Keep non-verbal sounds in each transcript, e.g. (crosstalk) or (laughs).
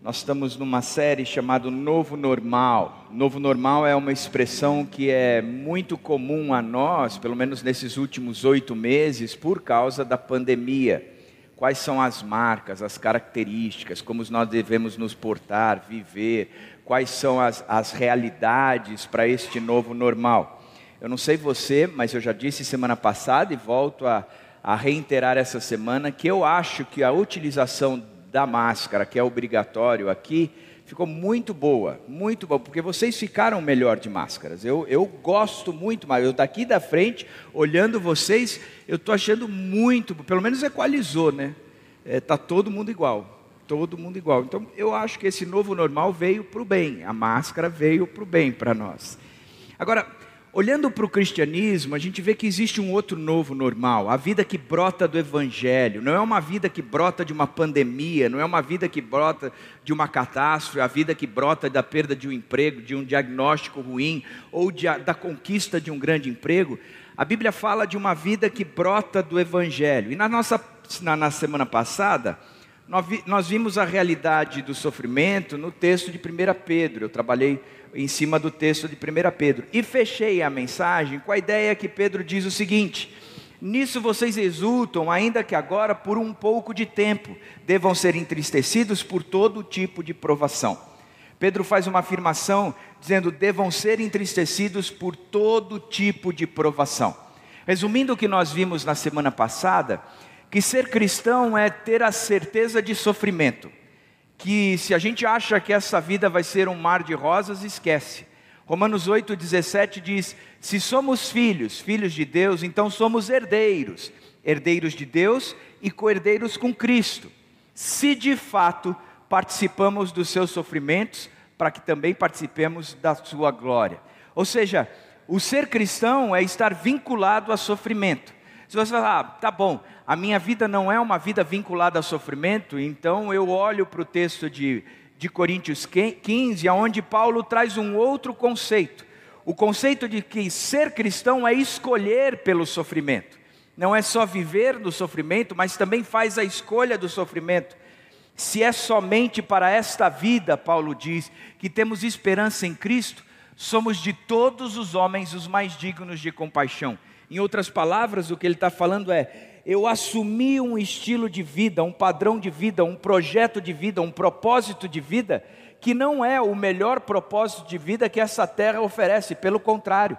Nós estamos numa série chamada Novo Normal. Novo Normal é uma expressão que é muito comum a nós, pelo menos nesses últimos oito meses, por causa da pandemia. Quais são as marcas, as características, como nós devemos nos portar, viver, quais são as, as realidades para este novo normal. Eu não sei você, mas eu já disse semana passada e volto a a reiterar essa semana que eu acho que a utilização da máscara, que é obrigatório aqui, ficou muito boa, muito boa, porque vocês ficaram melhor de máscaras. Eu, eu gosto muito mais. Eu daqui da frente, olhando vocês, eu estou achando muito, pelo menos equalizou, né? Está é, tá todo mundo igual, todo mundo igual. Então eu acho que esse novo normal veio para o bem, a máscara veio para o bem para nós. Agora, Olhando para o cristianismo, a gente vê que existe um outro novo normal, a vida que brota do evangelho. Não é uma vida que brota de uma pandemia, não é uma vida que brota de uma catástrofe, a vida que brota da perda de um emprego, de um diagnóstico ruim ou de, da conquista de um grande emprego. A Bíblia fala de uma vida que brota do evangelho. E na nossa na, na semana passada, nós, vi, nós vimos a realidade do sofrimento no texto de 1 Pedro. Eu trabalhei em cima do texto de 1 Pedro. E fechei a mensagem com a ideia que Pedro diz o seguinte: Nisso vocês exultam, ainda que agora por um pouco de tempo devam ser entristecidos por todo tipo de provação. Pedro faz uma afirmação dizendo: devam ser entristecidos por todo tipo de provação. Resumindo o que nós vimos na semana passada, que ser cristão é ter a certeza de sofrimento que se a gente acha que essa vida vai ser um mar de rosas, esquece. Romanos 8,17 diz: Se somos filhos, filhos de Deus, então somos herdeiros, herdeiros de Deus e co-herdeiros com Cristo. Se de fato participamos dos seus sofrimentos, para que também participemos da sua glória. Ou seja, o ser cristão é estar vinculado a sofrimento. Se você falar, ah, tá bom, a minha vida não é uma vida vinculada ao sofrimento, então eu olho para o texto de, de Coríntios 15, onde Paulo traz um outro conceito. O conceito de que ser cristão é escolher pelo sofrimento. Não é só viver do sofrimento, mas também faz a escolha do sofrimento. Se é somente para esta vida, Paulo diz, que temos esperança em Cristo, somos de todos os homens os mais dignos de compaixão. Em outras palavras, o que ele está falando é: eu assumi um estilo de vida, um padrão de vida, um projeto de vida, um propósito de vida, que não é o melhor propósito de vida que essa terra oferece, pelo contrário,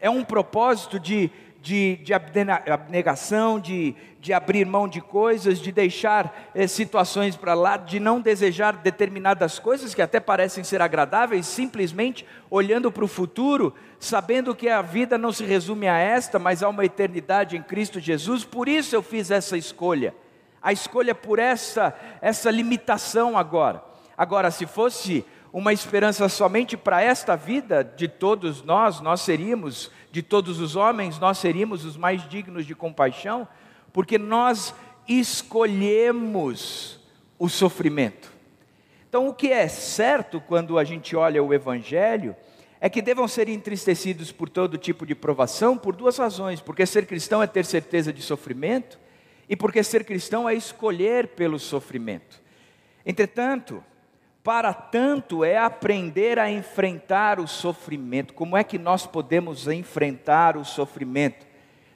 é um propósito de de, de abnegação, de, de abrir mão de coisas, de deixar eh, situações para lá, de não desejar determinadas coisas que até parecem ser agradáveis, simplesmente olhando para o futuro, sabendo que a vida não se resume a esta, mas a uma eternidade em Cristo Jesus. Por isso eu fiz essa escolha. A escolha por essa, essa limitação agora. Agora, se fosse uma esperança somente para esta vida de todos nós, nós seríamos de todos os homens, nós seríamos os mais dignos de compaixão, porque nós escolhemos o sofrimento. Então, o que é certo quando a gente olha o Evangelho é que devam ser entristecidos por todo tipo de provação por duas razões: porque ser cristão é ter certeza de sofrimento, e porque ser cristão é escolher pelo sofrimento. Entretanto, para tanto é aprender a enfrentar o sofrimento. Como é que nós podemos enfrentar o sofrimento?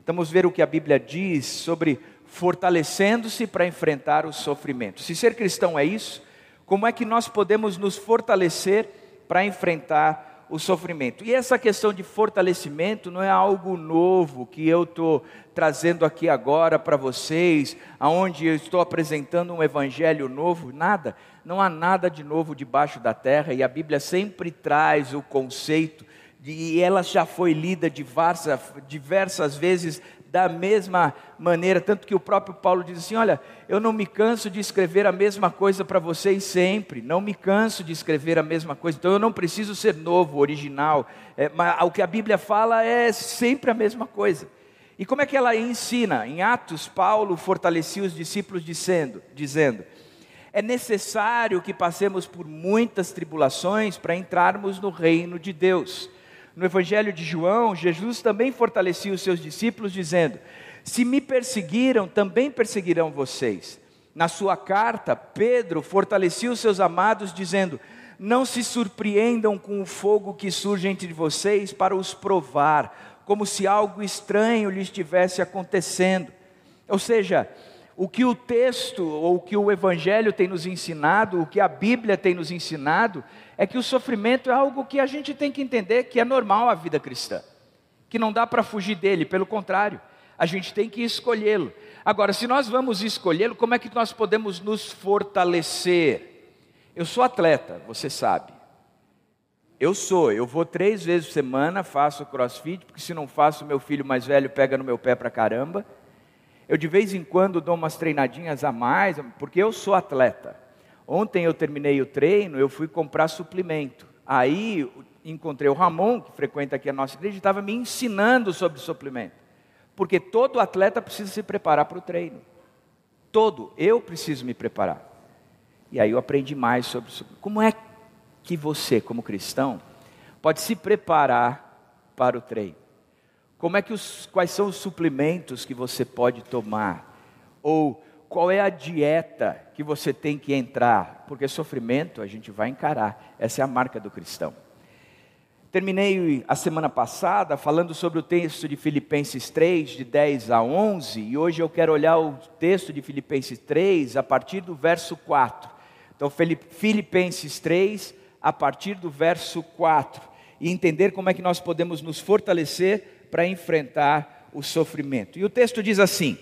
Vamos ver o que a Bíblia diz sobre fortalecendo-se para enfrentar o sofrimento. Se ser cristão é isso, como é que nós podemos nos fortalecer para enfrentar o sofrimento. E essa questão de fortalecimento não é algo novo que eu estou trazendo aqui agora para vocês, aonde eu estou apresentando um evangelho novo, nada. Não há nada de novo debaixo da terra e a Bíblia sempre traz o conceito e ela já foi lida diversas, diversas vezes da mesma maneira, tanto que o próprio Paulo diz assim: Olha, eu não me canso de escrever a mesma coisa para vocês sempre, não me canso de escrever a mesma coisa, então eu não preciso ser novo, original, é, mas o que a Bíblia fala é sempre a mesma coisa. E como é que ela ensina? Em Atos, Paulo fortalecia os discípulos dizendo: dizendo é necessário que passemos por muitas tribulações para entrarmos no reino de Deus. No Evangelho de João, Jesus também fortalecia os seus discípulos, dizendo: Se me perseguiram, também perseguirão vocês. Na sua carta, Pedro fortalecia os seus amados, dizendo: Não se surpreendam com o fogo que surge entre vocês para os provar, como se algo estranho lhes estivesse acontecendo. Ou seja, o que o texto ou o que o Evangelho tem nos ensinado, o que a Bíblia tem nos ensinado, é que o sofrimento é algo que a gente tem que entender que é normal a vida cristã, que não dá para fugir dele, pelo contrário, a gente tem que escolhê-lo. Agora, se nós vamos escolhê-lo, como é que nós podemos nos fortalecer? Eu sou atleta, você sabe. Eu sou, eu vou três vezes por semana, faço crossfit, porque se não faço, meu filho mais velho pega no meu pé pra caramba. Eu de vez em quando dou umas treinadinhas a mais, porque eu sou atleta. Ontem eu terminei o treino, eu fui comprar suplemento. Aí encontrei o Ramon, que frequenta aqui a nossa igreja, e estava me ensinando sobre suplemento. Porque todo atleta precisa se preparar para o treino. Todo, eu preciso me preparar. E aí eu aprendi mais sobre como é que você, como cristão, pode se preparar para o treino. Como é que os, quais são os suplementos que você pode tomar? Ou qual é a dieta que você tem que entrar? Porque sofrimento a gente vai encarar. Essa é a marca do cristão. Terminei a semana passada falando sobre o texto de Filipenses 3, de 10 a 11, e hoje eu quero olhar o texto de Filipenses 3 a partir do verso 4. Então, Filipenses 3, a partir do verso 4, e entender como é que nós podemos nos fortalecer para enfrentar o sofrimento. E o texto diz assim: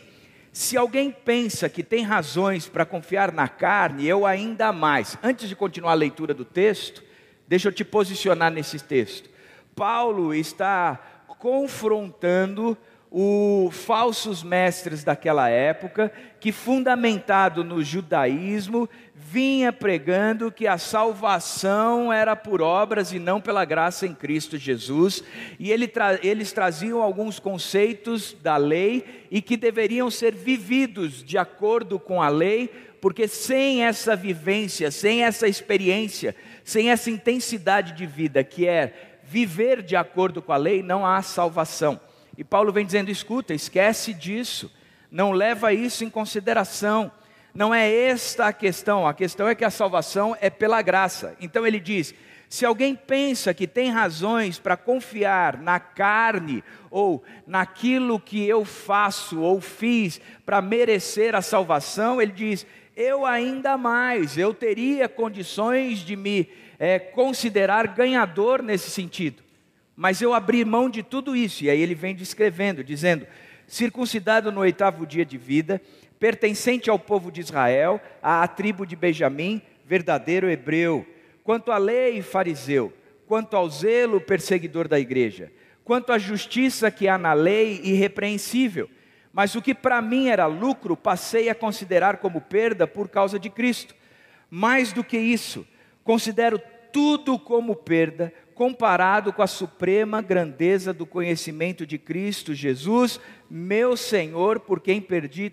Se alguém pensa que tem razões para confiar na carne, eu ainda mais. Antes de continuar a leitura do texto, deixa eu te posicionar nesse texto. Paulo está confrontando os falsos mestres daquela época, que fundamentado no judaísmo, vinha pregando que a salvação era por obras e não pela graça em Cristo Jesus, e ele tra eles traziam alguns conceitos da lei e que deveriam ser vividos de acordo com a lei, porque sem essa vivência, sem essa experiência, sem essa intensidade de vida que é viver de acordo com a lei, não há salvação. E Paulo vem dizendo: escuta, esquece disso, não leva isso em consideração. Não é esta a questão, a questão é que a salvação é pela graça. Então ele diz: se alguém pensa que tem razões para confiar na carne ou naquilo que eu faço ou fiz para merecer a salvação, ele diz: eu ainda mais, eu teria condições de me é, considerar ganhador nesse sentido mas eu abri mão de tudo isso. E aí ele vem descrevendo, dizendo: circuncidado no oitavo dia de vida, pertencente ao povo de Israel, à tribo de Benjamim, verdadeiro hebreu. Quanto à lei, fariseu. Quanto ao zelo, perseguidor da igreja. Quanto à justiça que há na lei, irrepreensível. Mas o que para mim era lucro, passei a considerar como perda por causa de Cristo. Mais do que isso, considero tudo como perda comparado com a suprema grandeza do conhecimento de Cristo Jesus, meu Senhor, por quem perdi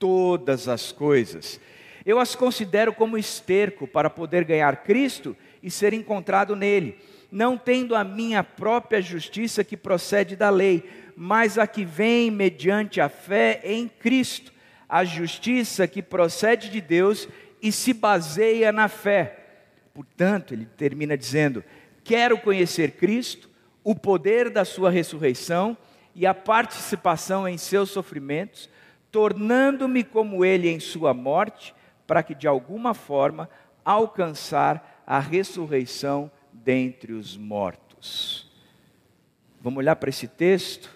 todas as coisas. Eu as considero como esterco para poder ganhar Cristo e ser encontrado nele, não tendo a minha própria justiça que procede da lei, mas a que vem mediante a fé em Cristo, a justiça que procede de Deus e se baseia na fé. Portanto, ele termina dizendo: Quero conhecer Cristo, o poder da Sua ressurreição e a participação em seus sofrimentos, tornando-me como Ele em Sua morte, para que de alguma forma alcançar a ressurreição dentre os mortos. Vamos olhar para esse texto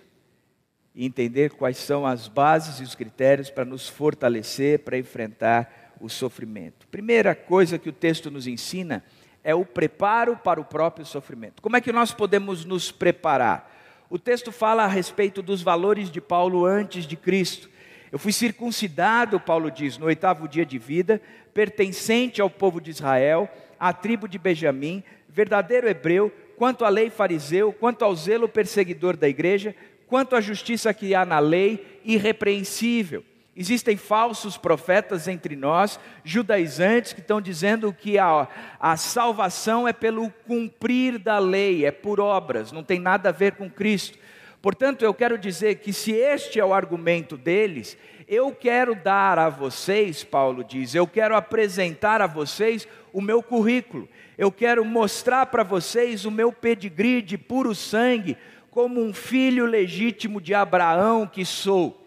e entender quais são as bases e os critérios para nos fortalecer, para enfrentar o sofrimento. Primeira coisa que o texto nos ensina é o preparo para o próprio sofrimento. Como é que nós podemos nos preparar? O texto fala a respeito dos valores de Paulo antes de Cristo. Eu fui circuncidado, Paulo diz, no oitavo dia de vida, pertencente ao povo de Israel, à tribo de Benjamim, verdadeiro hebreu, quanto à lei fariseu, quanto ao zelo perseguidor da igreja, quanto à justiça que há na lei, irrepreensível. Existem falsos profetas entre nós, judaizantes, que estão dizendo que a, a salvação é pelo cumprir da lei, é por obras, não tem nada a ver com Cristo. Portanto, eu quero dizer que se este é o argumento deles, Eu quero dar a vocês, Paulo diz, eu quero apresentar a vocês o meu currículo, eu quero mostrar para vocês o meu pedigree de puro sangue, como um filho legítimo de Abraão que sou.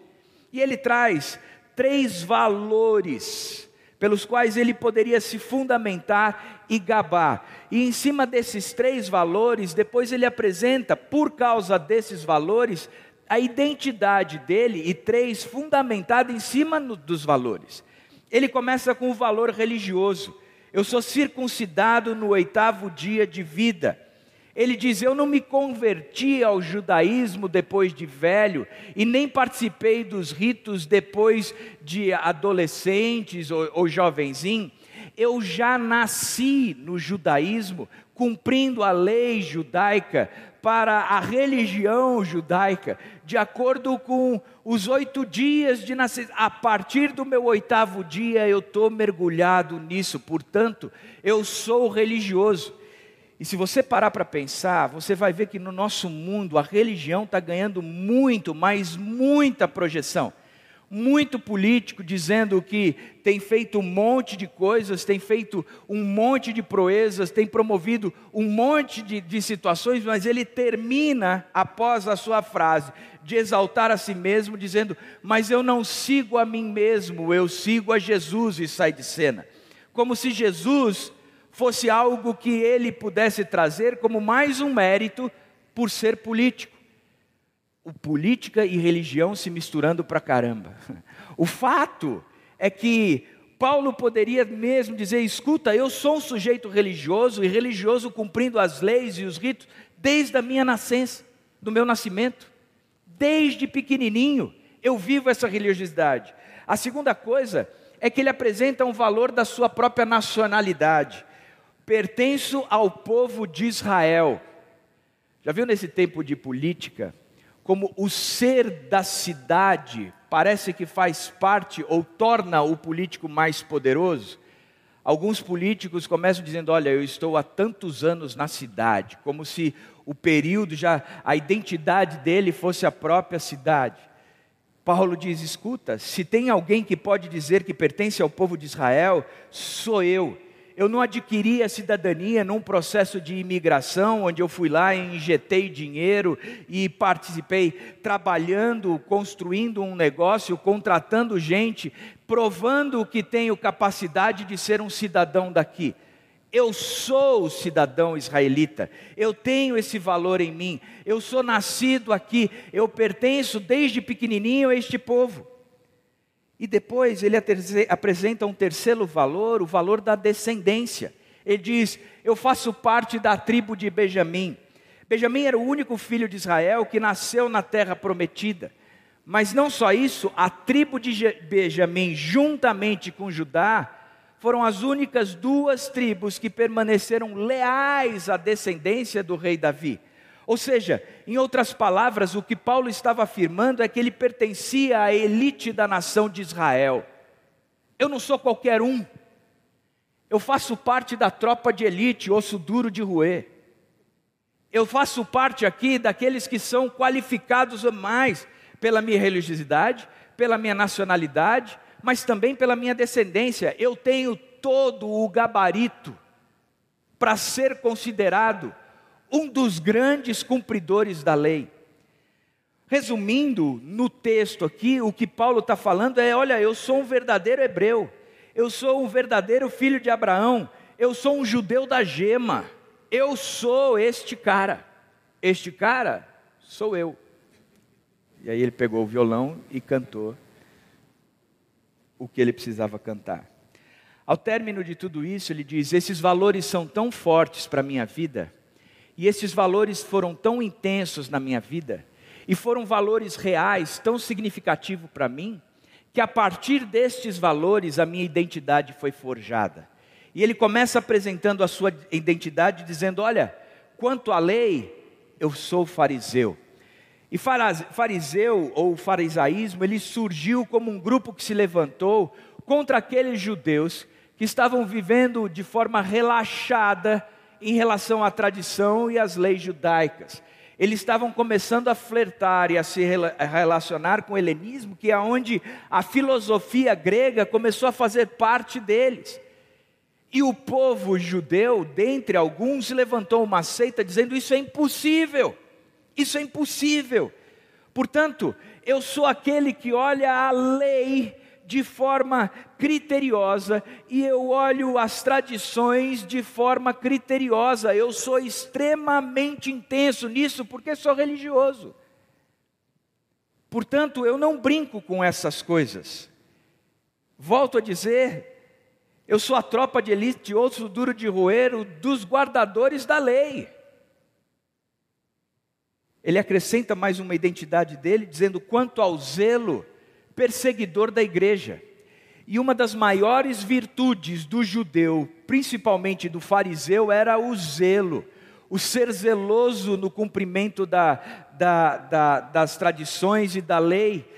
E ele traz três valores pelos quais ele poderia se fundamentar e gabar. E em cima desses três valores, depois ele apresenta, por causa desses valores, a identidade dele e três fundamentada em cima no, dos valores. Ele começa com o valor religioso. Eu sou circuncidado no oitavo dia de vida. Ele diz: Eu não me converti ao judaísmo depois de velho, e nem participei dos ritos depois de adolescentes ou, ou jovenzinho. Eu já nasci no judaísmo, cumprindo a lei judaica, para a religião judaica, de acordo com os oito dias de nascer. A partir do meu oitavo dia eu estou mergulhado nisso, portanto, eu sou religioso. E se você parar para pensar, você vai ver que no nosso mundo a religião está ganhando muito, mas muita projeção. Muito político dizendo que tem feito um monte de coisas, tem feito um monte de proezas, tem promovido um monte de, de situações, mas ele termina após a sua frase de exaltar a si mesmo, dizendo: Mas eu não sigo a mim mesmo, eu sigo a Jesus, e sai de cena. Como se Jesus fosse algo que ele pudesse trazer como mais um mérito por ser político. O política e religião se misturando para caramba. O fato é que Paulo poderia mesmo dizer: escuta, eu sou um sujeito religioso e religioso cumprindo as leis e os ritos desde a minha nascença, do meu nascimento, desde pequenininho eu vivo essa religiosidade. A segunda coisa é que ele apresenta um valor da sua própria nacionalidade pertenço ao povo de Israel. Já viu nesse tempo de política como o ser da cidade parece que faz parte ou torna o político mais poderoso? Alguns políticos começam dizendo: Olha, eu estou há tantos anos na cidade, como se o período já, a identidade dele fosse a própria cidade. Paulo diz: Escuta, se tem alguém que pode dizer que pertence ao povo de Israel, sou eu eu não adquiri a cidadania num processo de imigração, onde eu fui lá e injetei dinheiro e participei trabalhando, construindo um negócio, contratando gente, provando que tenho capacidade de ser um cidadão daqui. Eu sou cidadão israelita, eu tenho esse valor em mim, eu sou nascido aqui, eu pertenço desde pequenininho a este povo. E depois ele apresenta um terceiro valor, o valor da descendência. Ele diz: Eu faço parte da tribo de Benjamim. Benjamim era o único filho de Israel que nasceu na terra prometida. Mas não só isso, a tribo de Benjamim, juntamente com Judá, foram as únicas duas tribos que permaneceram leais à descendência do rei Davi. Ou seja, em outras palavras, o que Paulo estava afirmando é que ele pertencia à elite da nação de Israel. Eu não sou qualquer um. Eu faço parte da tropa de elite, osso duro de roer. Eu faço parte aqui daqueles que são qualificados mais pela minha religiosidade, pela minha nacionalidade, mas também pela minha descendência. Eu tenho todo o gabarito para ser considerado um dos grandes cumpridores da lei. Resumindo, no texto aqui, o que Paulo está falando é: olha, eu sou um verdadeiro hebreu, eu sou um verdadeiro filho de Abraão, eu sou um judeu da gema, eu sou este cara, este cara sou eu. E aí ele pegou o violão e cantou o que ele precisava cantar. Ao término de tudo isso, ele diz: Esses valores são tão fortes para a minha vida e esses valores foram tão intensos na minha vida, e foram valores reais, tão significativos para mim, que a partir destes valores a minha identidade foi forjada. E ele começa apresentando a sua identidade, dizendo: Olha, quanto à lei, eu sou fariseu. E fariseu ou farisaísmo, ele surgiu como um grupo que se levantou contra aqueles judeus que estavam vivendo de forma relaxada em relação à tradição e às leis judaicas. Eles estavam começando a flertar e a se relacionar com o helenismo, que é onde a filosofia grega começou a fazer parte deles. E o povo judeu, dentre alguns, levantou uma seita dizendo: Isso é impossível, isso é impossível. Portanto, eu sou aquele que olha a lei de forma criteriosa e eu olho as tradições de forma criteriosa. Eu sou extremamente intenso nisso porque sou religioso. Portanto, eu não brinco com essas coisas. Volto a dizer, eu sou a tropa de elite, osso duro de roer, dos guardadores da lei. Ele acrescenta mais uma identidade dele, dizendo: quanto ao zelo, perseguidor da igreja. E uma das maiores virtudes do judeu, principalmente do fariseu, era o zelo, o ser zeloso no cumprimento da, da, da, das tradições e da lei.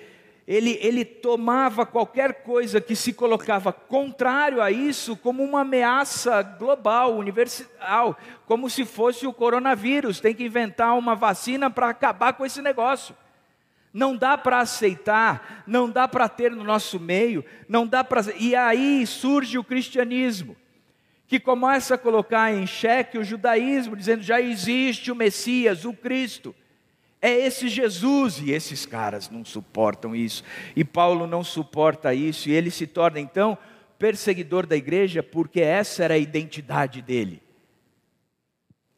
Ele, ele tomava qualquer coisa que se colocava contrário a isso como uma ameaça global, universal, como se fosse o coronavírus. Tem que inventar uma vacina para acabar com esse negócio. Não dá para aceitar, não dá para ter no nosso meio, não dá para. E aí surge o cristianismo, que começa a colocar em xeque o judaísmo, dizendo já existe o Messias, o Cristo. É esse Jesus, e esses caras não suportam isso, e Paulo não suporta isso, e ele se torna então perseguidor da igreja, porque essa era a identidade dele.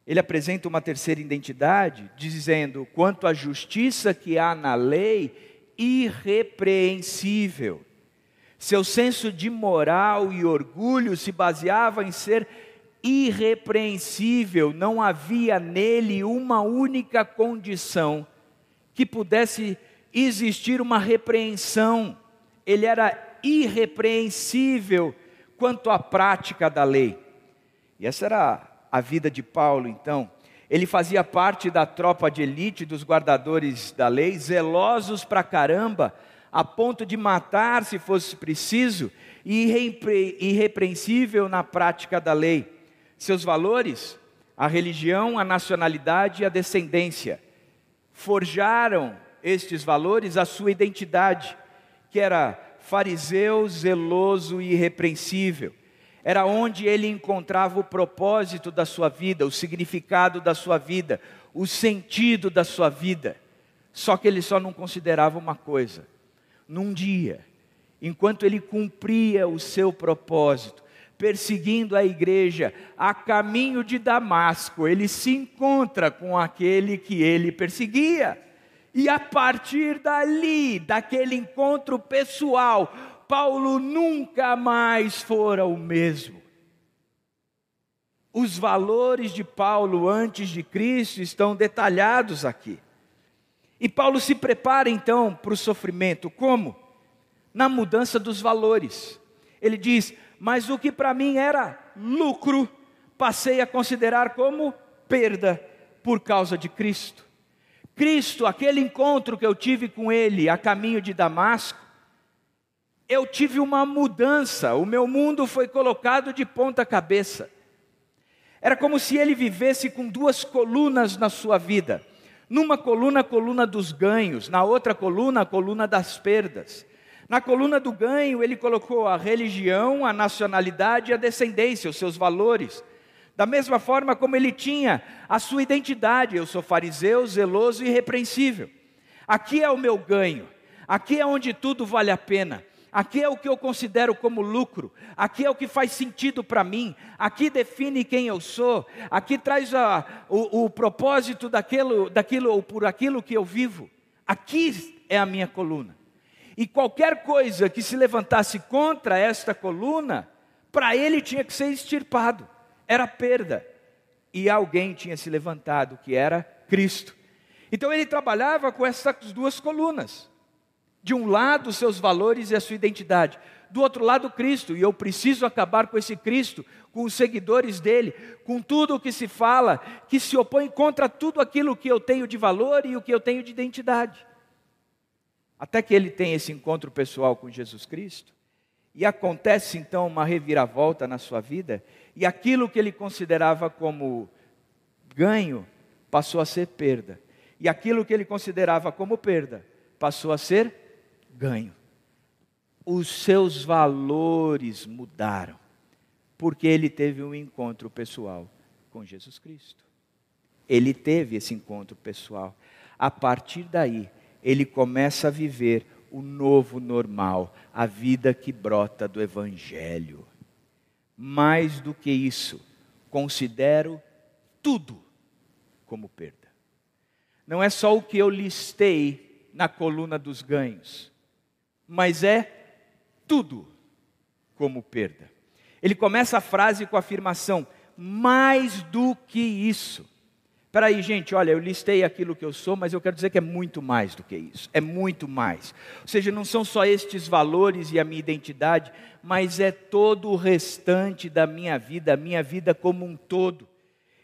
Ele apresenta uma terceira identidade, dizendo: quanto à justiça que há na lei, irrepreensível. Seu senso de moral e orgulho se baseava em ser irrepreensível, não havia nele uma única condição que pudesse existir uma repreensão. Ele era irrepreensível quanto à prática da lei. E essa era a vida de Paulo, então. Ele fazia parte da tropa de elite dos guardadores da lei, zelosos pra caramba, a ponto de matar se fosse preciso, e irrepreensível na prática da lei. Seus valores, a religião, a nacionalidade e a descendência, forjaram estes valores a sua identidade, que era fariseu, zeloso e irrepreensível era onde ele encontrava o propósito da sua vida, o significado da sua vida, o sentido da sua vida. Só que ele só não considerava uma coisa: num dia, enquanto ele cumpria o seu propósito, perseguindo a igreja a caminho de Damasco, ele se encontra com aquele que ele perseguia. E a partir dali, daquele encontro pessoal, Paulo nunca mais fora o mesmo. Os valores de Paulo antes de Cristo estão detalhados aqui. E Paulo se prepara então para o sofrimento, como? Na mudança dos valores. Ele diz: Mas o que para mim era lucro, passei a considerar como perda por causa de Cristo. Cristo, aquele encontro que eu tive com Ele a caminho de Damasco, eu tive uma mudança, o meu mundo foi colocado de ponta cabeça. Era como se ele vivesse com duas colunas na sua vida. Numa coluna, a coluna dos ganhos, na outra coluna, a coluna das perdas. Na coluna do ganho, ele colocou a religião, a nacionalidade e a descendência, os seus valores. Da mesma forma como ele tinha a sua identidade, eu sou fariseu, zeloso e irrepreensível. Aqui é o meu ganho, aqui é onde tudo vale a pena. Aqui é o que eu considero como lucro, aqui é o que faz sentido para mim, aqui define quem eu sou, aqui traz a, o, o, propósito daquilo, daquilo ou por aquilo que eu vivo. Aqui é a minha coluna. E qualquer coisa que se levantasse contra esta coluna, para ele tinha que ser extirpado, era perda. E alguém tinha se levantado, que era Cristo. Então ele trabalhava com essas duas colunas. De um lado, seus valores e a sua identidade. Do outro lado, Cristo. E eu preciso acabar com esse Cristo, com os seguidores dele, com tudo o que se fala, que se opõe contra tudo aquilo que eu tenho de valor e o que eu tenho de identidade. Até que ele tem esse encontro pessoal com Jesus Cristo. E acontece então uma reviravolta na sua vida, e aquilo que ele considerava como ganho passou a ser perda. E aquilo que ele considerava como perda passou a ser ganho. Os seus valores mudaram, porque ele teve um encontro pessoal com Jesus Cristo. Ele teve esse encontro pessoal. A partir daí, ele começa a viver o novo normal, a vida que brota do Evangelho. Mais do que isso, considero tudo como perda. Não é só o que eu listei na coluna dos ganhos, mas é tudo como perda. Ele começa a frase com a afirmação: mais do que isso. Espera aí, gente, olha, eu listei aquilo que eu sou, mas eu quero dizer que é muito mais do que isso. É muito mais. Ou seja, não são só estes valores e a minha identidade, mas é todo o restante da minha vida, a minha vida como um todo.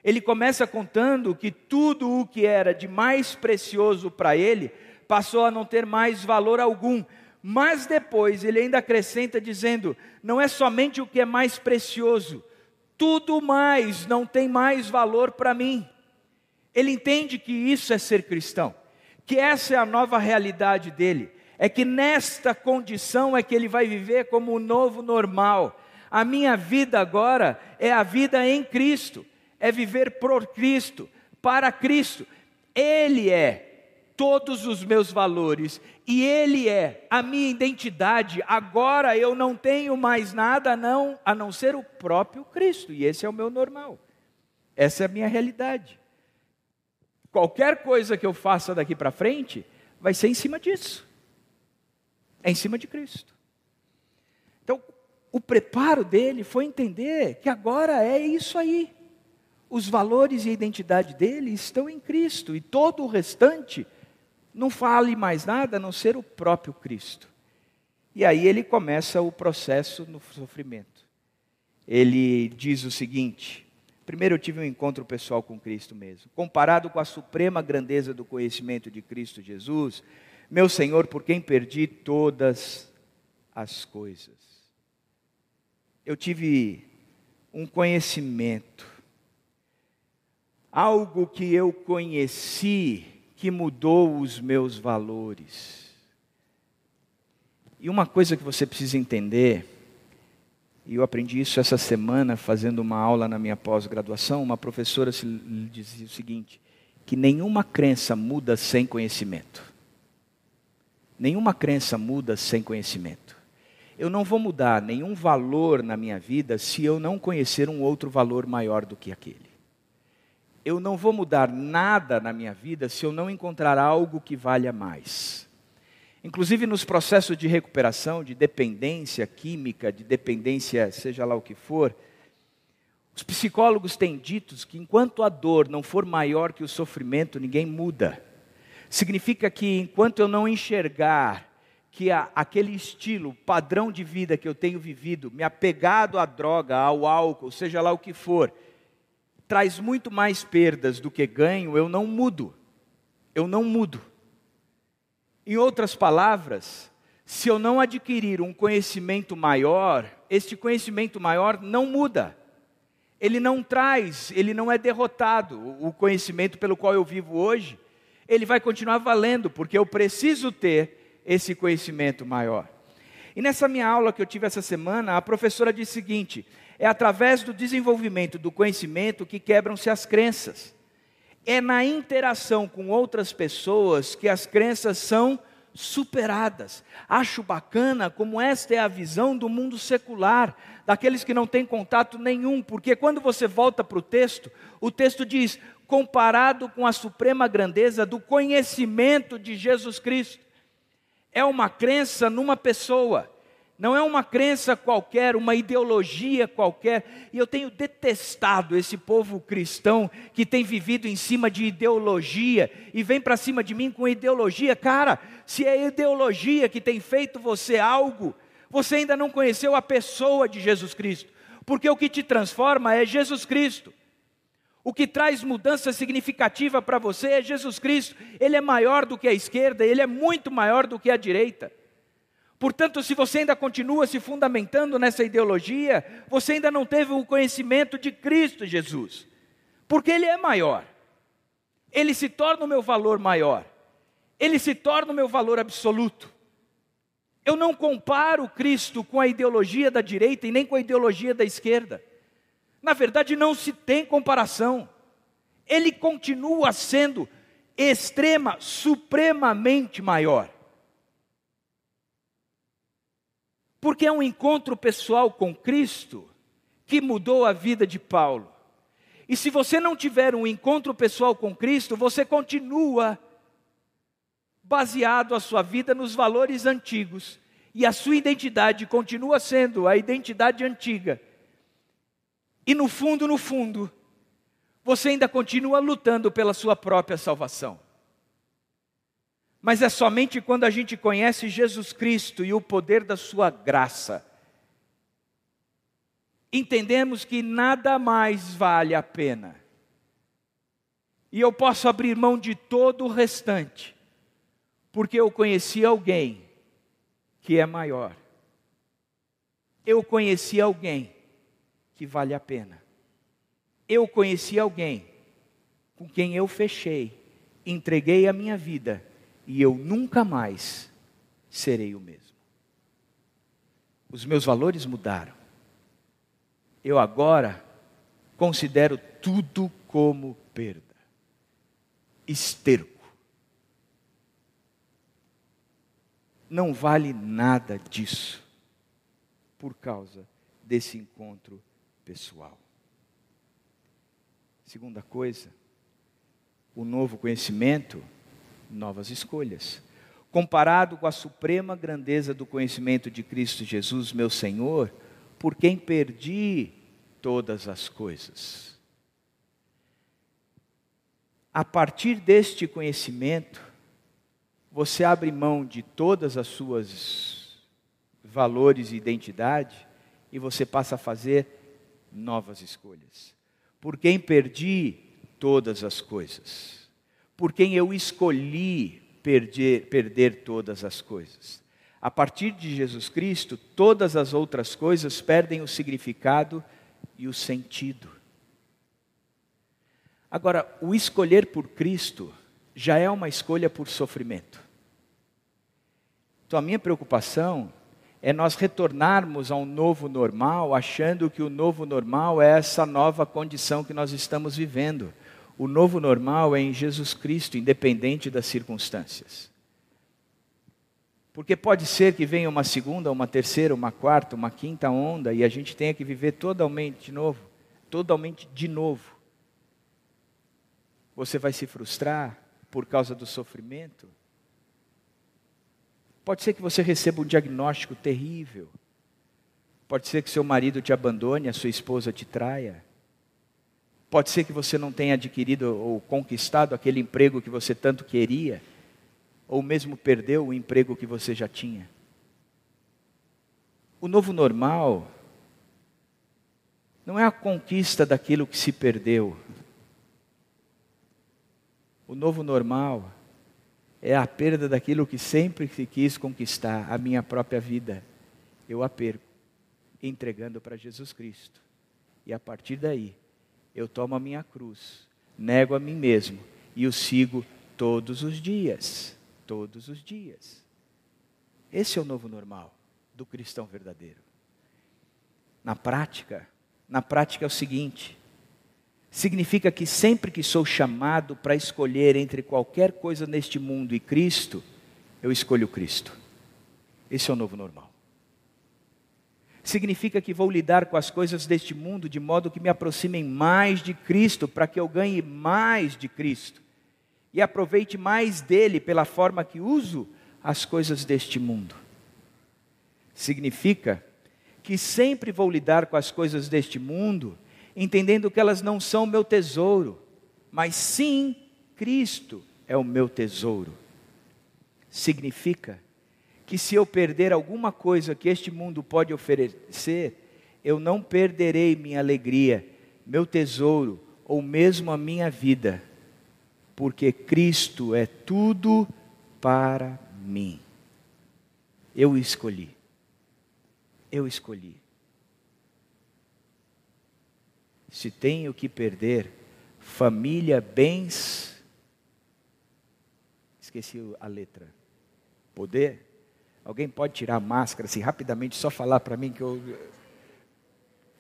Ele começa contando que tudo o que era de mais precioso para ele passou a não ter mais valor algum. Mas depois ele ainda acrescenta dizendo: não é somente o que é mais precioso, tudo mais não tem mais valor para mim. Ele entende que isso é ser cristão, que essa é a nova realidade dele, é que nesta condição é que ele vai viver como o novo normal. A minha vida agora é a vida em Cristo, é viver por Cristo, para Cristo. Ele é todos os meus valores e Ele é a minha identidade. Agora eu não tenho mais nada não, a não ser o próprio Cristo, e esse é o meu normal, essa é a minha realidade qualquer coisa que eu faça daqui para frente, vai ser em cima disso. É em cima de Cristo. Então, o preparo dele foi entender que agora é isso aí. Os valores e a identidade dele estão em Cristo e todo o restante não fale mais nada a não ser o próprio Cristo. E aí ele começa o processo no sofrimento. Ele diz o seguinte: Primeiro eu tive um encontro pessoal com Cristo mesmo. Comparado com a suprema grandeza do conhecimento de Cristo Jesus, meu Senhor, por quem perdi todas as coisas. Eu tive um conhecimento, algo que eu conheci que mudou os meus valores. E uma coisa que você precisa entender e eu aprendi isso essa semana, fazendo uma aula na minha pós-graduação. Uma professora dizia o seguinte: que nenhuma crença muda sem conhecimento. Nenhuma crença muda sem conhecimento. Eu não vou mudar nenhum valor na minha vida se eu não conhecer um outro valor maior do que aquele. Eu não vou mudar nada na minha vida se eu não encontrar algo que valha mais. Inclusive nos processos de recuperação, de dependência química, de dependência, seja lá o que for, os psicólogos têm dito que enquanto a dor não for maior que o sofrimento, ninguém muda. Significa que enquanto eu não enxergar que a, aquele estilo, padrão de vida que eu tenho vivido, me apegado à droga, ao álcool, seja lá o que for, traz muito mais perdas do que ganho, eu não mudo. Eu não mudo. Em outras palavras, se eu não adquirir um conhecimento maior, este conhecimento maior não muda. Ele não traz, ele não é derrotado. O conhecimento pelo qual eu vivo hoje, ele vai continuar valendo, porque eu preciso ter esse conhecimento maior. E nessa minha aula que eu tive essa semana, a professora disse o seguinte: é através do desenvolvimento do conhecimento que quebram-se as crenças é na interação com outras pessoas que as crenças são superadas. Acho bacana como esta é a visão do mundo secular, daqueles que não têm contato nenhum, porque quando você volta para o texto, o texto diz: comparado com a suprema grandeza do conhecimento de Jesus Cristo. É uma crença numa pessoa não é uma crença qualquer, uma ideologia qualquer. E eu tenho detestado esse povo cristão que tem vivido em cima de ideologia e vem para cima de mim com ideologia. Cara, se é ideologia que tem feito você algo, você ainda não conheceu a pessoa de Jesus Cristo. Porque o que te transforma é Jesus Cristo. O que traz mudança significativa para você é Jesus Cristo. Ele é maior do que a esquerda, ele é muito maior do que a direita. Portanto, se você ainda continua se fundamentando nessa ideologia, você ainda não teve o conhecimento de Cristo Jesus, porque Ele é maior. ele se torna o meu valor maior, ele se torna o meu valor absoluto. Eu não comparo Cristo com a ideologia da direita e nem com a ideologia da esquerda. Na verdade, não se tem comparação. Ele continua sendo extrema, supremamente maior. Porque é um encontro pessoal com Cristo que mudou a vida de Paulo. E se você não tiver um encontro pessoal com Cristo, você continua baseado a sua vida nos valores antigos. E a sua identidade continua sendo a identidade antiga. E no fundo, no fundo, você ainda continua lutando pela sua própria salvação. Mas é somente quando a gente conhece Jesus Cristo e o poder da Sua graça, entendemos que nada mais vale a pena. E eu posso abrir mão de todo o restante, porque eu conheci alguém que é maior. Eu conheci alguém que vale a pena. Eu conheci alguém com quem eu fechei, entreguei a minha vida e eu nunca mais serei o mesmo. Os meus valores mudaram. Eu agora considero tudo como perda, esterco. Não vale nada disso por causa desse encontro pessoal. Segunda coisa, o novo conhecimento novas escolhas. Comparado com a suprema grandeza do conhecimento de Cristo Jesus, meu Senhor, por quem perdi todas as coisas. A partir deste conhecimento, você abre mão de todas as suas valores e identidade e você passa a fazer novas escolhas. Por quem perdi todas as coisas por quem eu escolhi perder, perder todas as coisas. A partir de Jesus Cristo, todas as outras coisas perdem o significado e o sentido. Agora, o escolher por Cristo já é uma escolha por sofrimento. Então, a minha preocupação é nós retornarmos a um novo normal, achando que o novo normal é essa nova condição que nós estamos vivendo. O novo normal é em Jesus Cristo, independente das circunstâncias. Porque pode ser que venha uma segunda, uma terceira, uma quarta, uma quinta onda e a gente tenha que viver totalmente de novo, totalmente de novo. Você vai se frustrar por causa do sofrimento? Pode ser que você receba um diagnóstico terrível. Pode ser que seu marido te abandone, a sua esposa te traia. Pode ser que você não tenha adquirido ou conquistado aquele emprego que você tanto queria, ou mesmo perdeu o emprego que você já tinha. O novo normal não é a conquista daquilo que se perdeu. O novo normal é a perda daquilo que sempre se quis conquistar, a minha própria vida. Eu a perco, entregando para Jesus Cristo. E a partir daí, eu tomo a minha cruz, nego a mim mesmo e o sigo todos os dias. Todos os dias. Esse é o novo normal do cristão verdadeiro. Na prática, na prática é o seguinte: significa que sempre que sou chamado para escolher entre qualquer coisa neste mundo e Cristo, eu escolho Cristo. Esse é o novo normal significa que vou lidar com as coisas deste mundo de modo que me aproximem mais de Cristo, para que eu ganhe mais de Cristo e aproveite mais dele pela forma que uso as coisas deste mundo. Significa que sempre vou lidar com as coisas deste mundo, entendendo que elas não são meu tesouro, mas sim Cristo é o meu tesouro. Significa que se eu perder alguma coisa que este mundo pode oferecer, eu não perderei minha alegria, meu tesouro ou mesmo a minha vida, porque Cristo é tudo para mim. Eu escolhi. Eu escolhi. Se tenho que perder família, bens, Esqueci a letra. Poder? Alguém pode tirar a máscara assim rapidamente, só falar para mim que eu.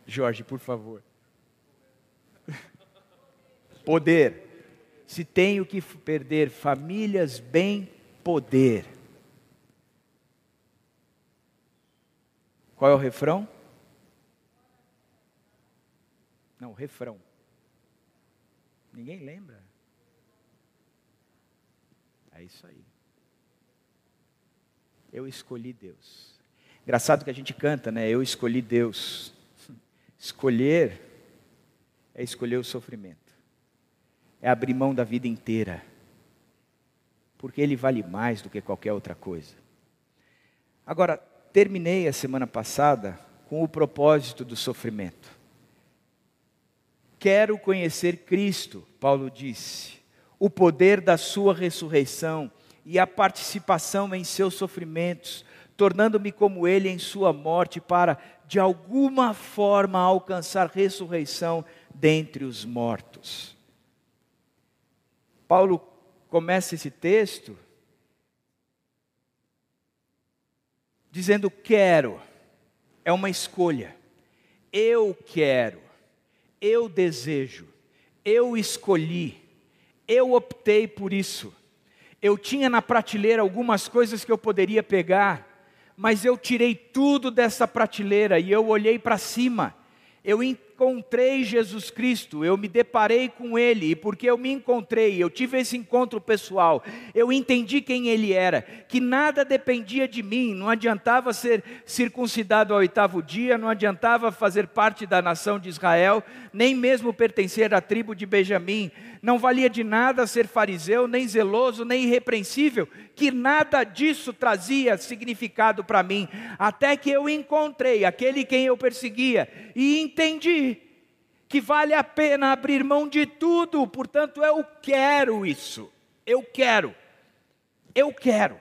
Jorge, por favor. (laughs) Poder. Se tenho que perder famílias, bem, poder. Qual é o refrão? Não, refrão. Ninguém lembra? É isso aí. Eu escolhi Deus. Engraçado que a gente canta, né? Eu escolhi Deus. (laughs) Escolher é escolher o sofrimento, é abrir mão da vida inteira, porque Ele vale mais do que qualquer outra coisa. Agora, terminei a semana passada com o propósito do sofrimento. Quero conhecer Cristo, Paulo disse, o poder da Sua ressurreição e a participação em seus sofrimentos, tornando-me como Ele em Sua morte, para de alguma forma alcançar ressurreição dentre os mortos. Paulo começa esse texto dizendo: Quero, é uma escolha. Eu quero, eu desejo, eu escolhi, eu optei por isso. Eu tinha na prateleira algumas coisas que eu poderia pegar, mas eu tirei tudo dessa prateleira e eu olhei para cima. Eu encontrei Jesus Cristo, eu me deparei com Ele, e porque eu me encontrei, eu tive esse encontro pessoal, eu entendi quem Ele era, que nada dependia de mim, não adiantava ser circuncidado ao oitavo dia, não adiantava fazer parte da nação de Israel, nem mesmo pertencer à tribo de Benjamim, não valia de nada ser fariseu, nem zeloso, nem irrepreensível, que nada disso trazia significado para mim, até que eu encontrei aquele quem eu perseguia e entendi que vale a pena abrir mão de tudo, portanto, eu quero isso. Eu quero. Eu quero.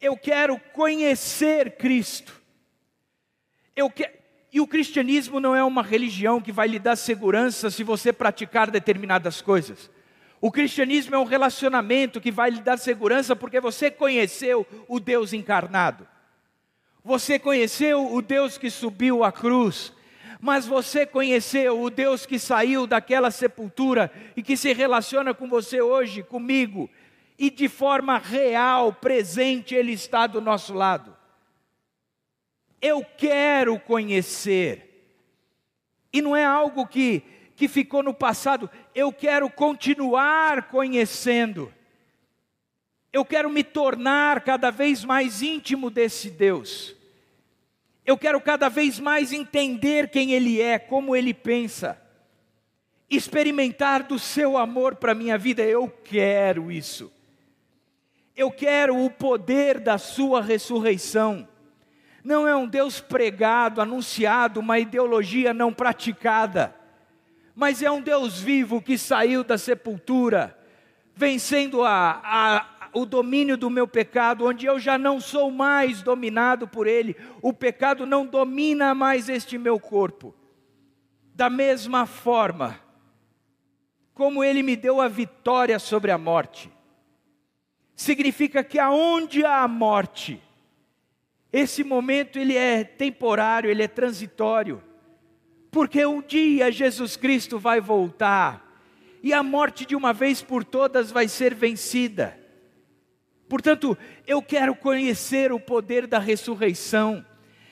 Eu quero conhecer Cristo. Eu. E o cristianismo não é uma religião que vai lhe dar segurança se você praticar determinadas coisas. O cristianismo é um relacionamento que vai lhe dar segurança porque você conheceu o Deus encarnado. Você conheceu o Deus que subiu à cruz mas você conheceu o Deus que saiu daquela sepultura e que se relaciona com você hoje, comigo, e de forma real, presente, Ele está do nosso lado. Eu quero conhecer, e não é algo que, que ficou no passado, eu quero continuar conhecendo. Eu quero me tornar cada vez mais íntimo desse Deus. Eu quero cada vez mais entender quem Ele é, como Ele pensa, experimentar do Seu amor para a minha vida. Eu quero isso. Eu quero o poder da Sua ressurreição. Não é um Deus pregado, anunciado, uma ideologia não praticada, mas é um Deus vivo que saiu da sepultura, vencendo a, a o domínio do meu pecado, onde eu já não sou mais dominado por ele, o pecado não domina mais este meu corpo. Da mesma forma, como ele me deu a vitória sobre a morte, significa que aonde há a morte, esse momento ele é temporário, ele é transitório, porque um dia Jesus Cristo vai voltar e a morte de uma vez por todas vai ser vencida. Portanto, eu quero conhecer o poder da ressurreição.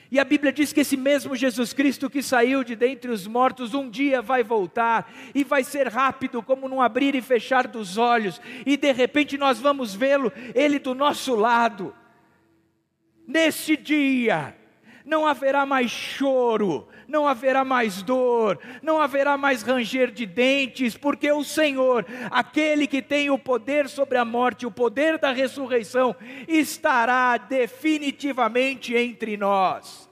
E a Bíblia diz que esse mesmo Jesus Cristo que saiu de dentre os mortos, um dia vai voltar, e vai ser rápido, como num abrir e fechar dos olhos, e de repente nós vamos vê-lo, ele do nosso lado. Neste dia, não haverá mais choro, não haverá mais dor, não haverá mais ranger de dentes, porque o Senhor, aquele que tem o poder sobre a morte, o poder da ressurreição, estará definitivamente entre nós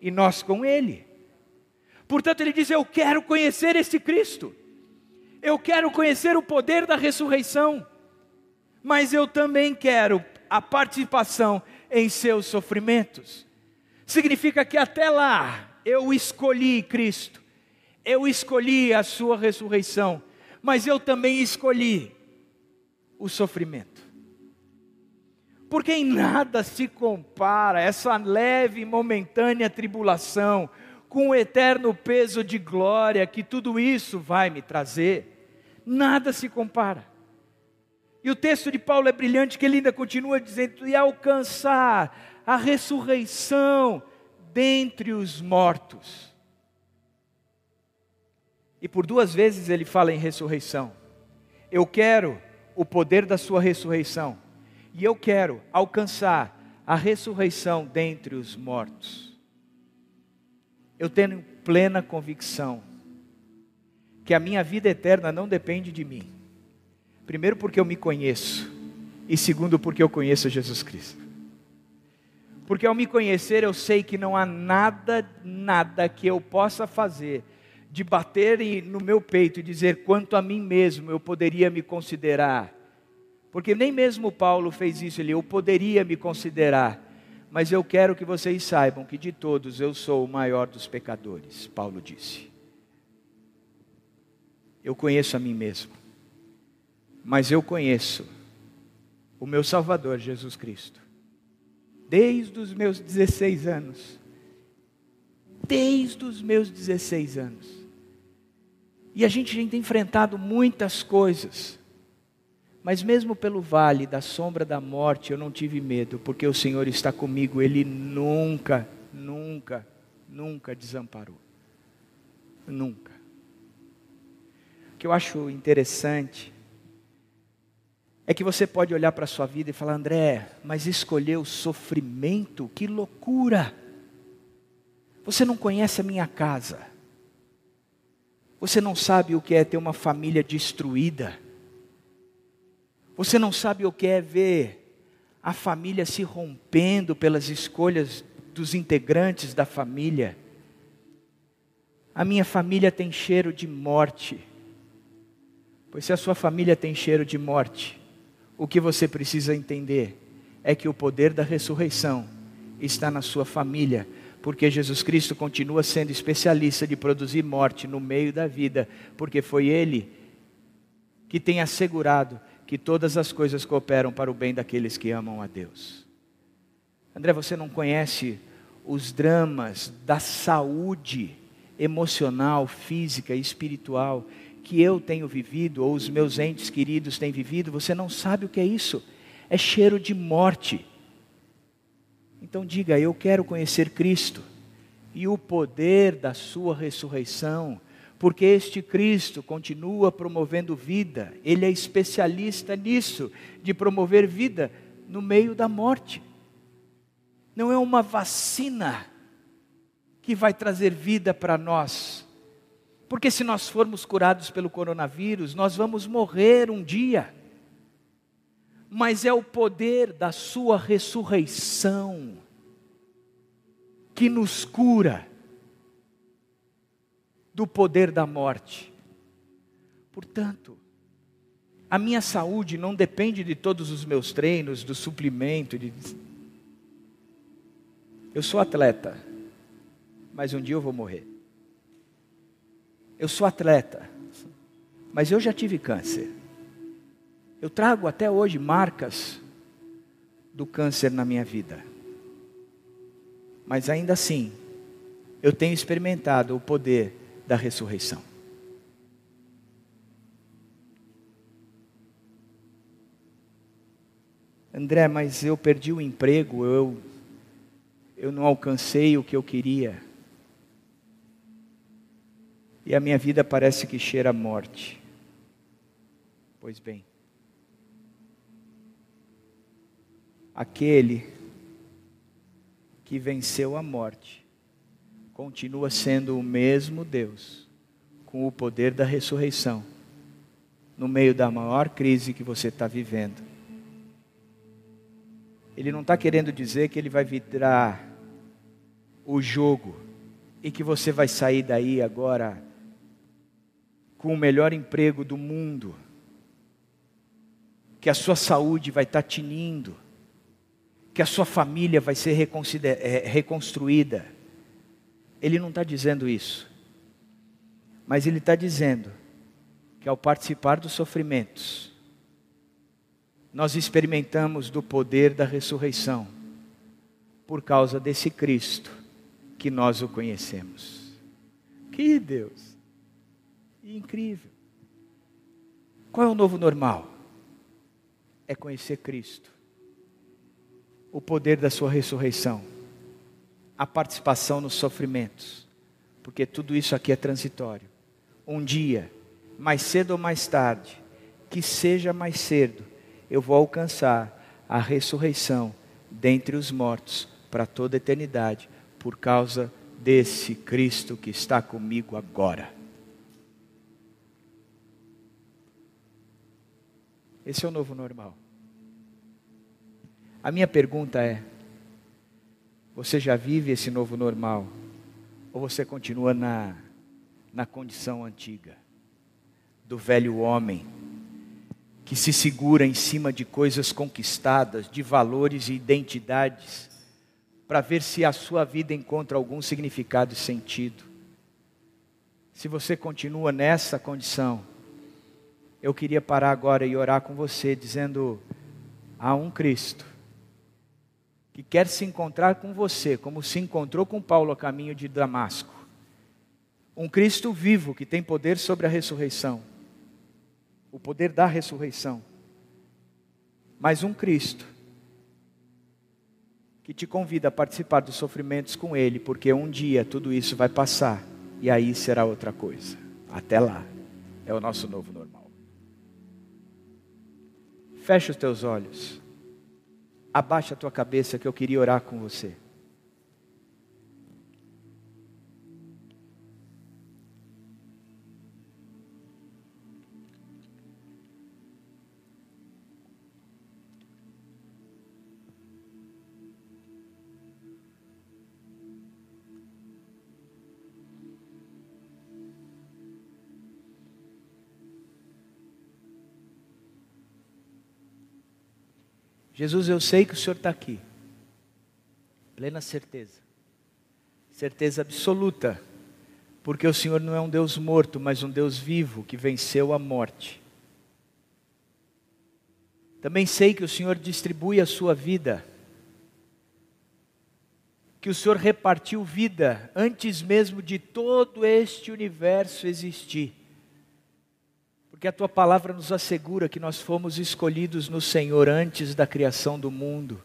e nós com Ele. Portanto, ele diz: Eu quero conhecer esse Cristo, eu quero conhecer o poder da ressurreição, mas eu também quero a participação em seus sofrimentos. Significa que até lá, eu escolhi Cristo, eu escolhi a Sua ressurreição, mas eu também escolhi o sofrimento. Porque em nada se compara essa leve e momentânea tribulação com o eterno peso de glória que tudo isso vai me trazer. Nada se compara. E o texto de Paulo é brilhante, que ele ainda continua dizendo: e alcançar a ressurreição dentre os mortos. E por duas vezes ele fala em ressurreição. Eu quero o poder da sua ressurreição, e eu quero alcançar a ressurreição dentre os mortos. Eu tenho plena convicção que a minha vida eterna não depende de mim Primeiro, porque eu me conheço, e segundo, porque eu conheço Jesus Cristo. Porque ao me conhecer, eu sei que não há nada, nada que eu possa fazer de bater no meu peito e dizer quanto a mim mesmo eu poderia me considerar. Porque nem mesmo Paulo fez isso, ele eu poderia me considerar, mas eu quero que vocês saibam que de todos eu sou o maior dos pecadores, Paulo disse. Eu conheço a mim mesmo mas eu conheço o meu Salvador Jesus Cristo. Desde os meus 16 anos. Desde os meus 16 anos. E a gente tem enfrentado muitas coisas. Mas mesmo pelo vale da sombra da morte, eu não tive medo, porque o Senhor está comigo. Ele nunca, nunca, nunca desamparou. Nunca. O que eu acho interessante é que você pode olhar para a sua vida e falar: André, mas escolher o sofrimento, que loucura! Você não conhece a minha casa, você não sabe o que é ter uma família destruída, você não sabe o que é ver a família se rompendo pelas escolhas dos integrantes da família. A minha família tem cheiro de morte. Pois se a sua família tem cheiro de morte, o que você precisa entender é que o poder da ressurreição está na sua família, porque Jesus Cristo continua sendo especialista de produzir morte no meio da vida, porque foi Ele que tem assegurado que todas as coisas cooperam para o bem daqueles que amam a Deus. André, você não conhece os dramas da saúde emocional, física e espiritual que eu tenho vivido, ou os meus entes queridos têm vivido, você não sabe o que é isso. É cheiro de morte. Então diga: Eu quero conhecer Cristo e o poder da Sua ressurreição, porque este Cristo continua promovendo vida, Ele é especialista nisso, de promover vida no meio da morte. Não é uma vacina que vai trazer vida para nós, porque se nós formos curados pelo coronavírus, nós vamos morrer um dia. Mas é o poder da Sua ressurreição que nos cura do poder da morte. Portanto, a minha saúde não depende de todos os meus treinos, do suplemento. De... Eu sou atleta, mas um dia eu vou morrer. Eu sou atleta, mas eu já tive câncer. Eu trago até hoje marcas do câncer na minha vida. Mas ainda assim, eu tenho experimentado o poder da ressurreição. André, mas eu perdi o emprego, eu, eu não alcancei o que eu queria e a minha vida parece que cheira a morte. Pois bem, aquele que venceu a morte continua sendo o mesmo Deus, com o poder da ressurreição, no meio da maior crise que você está vivendo. Ele não está querendo dizer que ele vai virar o jogo e que você vai sair daí agora com o melhor emprego do mundo, que a sua saúde vai estar tinindo, que a sua família vai ser é, reconstruída. Ele não está dizendo isso, mas ele está dizendo que ao participar dos sofrimentos, nós experimentamos do poder da ressurreição por causa desse Cristo que nós o conhecemos. Que Deus! Incrível. Qual é o novo normal? É conhecer Cristo, o poder da Sua ressurreição, a participação nos sofrimentos, porque tudo isso aqui é transitório. Um dia, mais cedo ou mais tarde, que seja mais cedo, eu vou alcançar a ressurreição dentre os mortos para toda a eternidade, por causa desse Cristo que está comigo agora. Esse é o novo normal. A minha pergunta é: você já vive esse novo normal? Ou você continua na, na condição antiga, do velho homem, que se segura em cima de coisas conquistadas, de valores e identidades, para ver se a sua vida encontra algum significado e sentido? Se você continua nessa condição, eu queria parar agora e orar com você, dizendo: há um Cristo que quer se encontrar com você, como se encontrou com Paulo a caminho de Damasco. Um Cristo vivo que tem poder sobre a ressurreição, o poder da ressurreição. Mas um Cristo que te convida a participar dos sofrimentos com Ele, porque um dia tudo isso vai passar e aí será outra coisa. Até lá, é o nosso novo normal. Fecha os teus olhos. Abaixa a tua cabeça que eu queria orar com você. Jesus, eu sei que o Senhor está aqui. Plena certeza. Certeza absoluta. Porque o Senhor não é um Deus morto, mas um Deus vivo que venceu a morte. Também sei que o Senhor distribui a sua vida. Que o Senhor repartiu vida antes mesmo de todo este universo existir porque a tua palavra nos assegura que nós fomos escolhidos no Senhor antes da criação do mundo.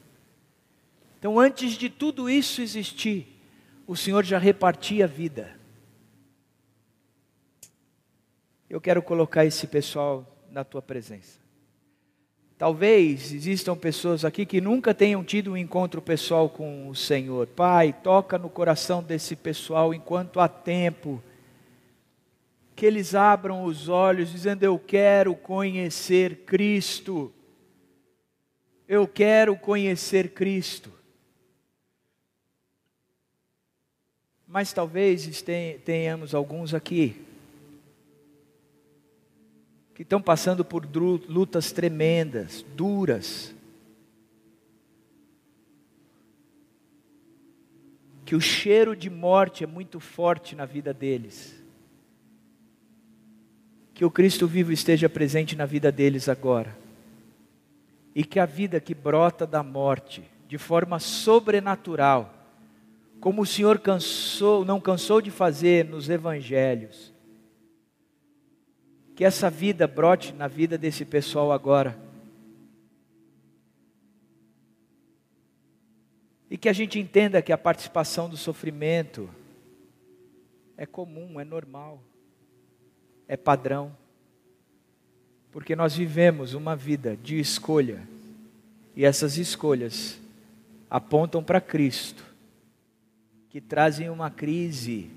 Então, antes de tudo isso existir, o Senhor já repartia a vida. Eu quero colocar esse pessoal na tua presença. Talvez existam pessoas aqui que nunca tenham tido um encontro pessoal com o Senhor. Pai, toca no coração desse pessoal enquanto há tempo que eles abram os olhos, dizendo: Eu quero conhecer Cristo. Eu quero conhecer Cristo. Mas talvez tenhamos alguns aqui que estão passando por lutas tremendas, duras, que o cheiro de morte é muito forte na vida deles que o Cristo vivo esteja presente na vida deles agora. E que a vida que brota da morte, de forma sobrenatural, como o Senhor cansou, não cansou de fazer nos evangelhos, que essa vida brote na vida desse pessoal agora. E que a gente entenda que a participação do sofrimento é comum, é normal é padrão. Porque nós vivemos uma vida de escolha, e essas escolhas apontam para Cristo, que trazem uma crise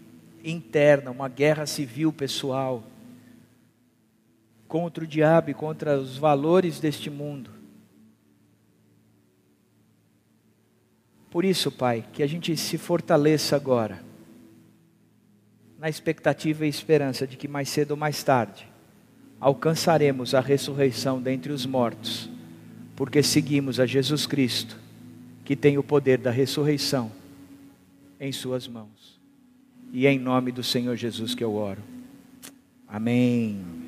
interna, uma guerra civil pessoal contra o diabo e contra os valores deste mundo. Por isso, Pai, que a gente se fortaleça agora na expectativa e esperança de que mais cedo ou mais tarde alcançaremos a ressurreição dentre os mortos, porque seguimos a Jesus Cristo, que tem o poder da ressurreição em Suas mãos. E é em nome do Senhor Jesus que eu oro. Amém.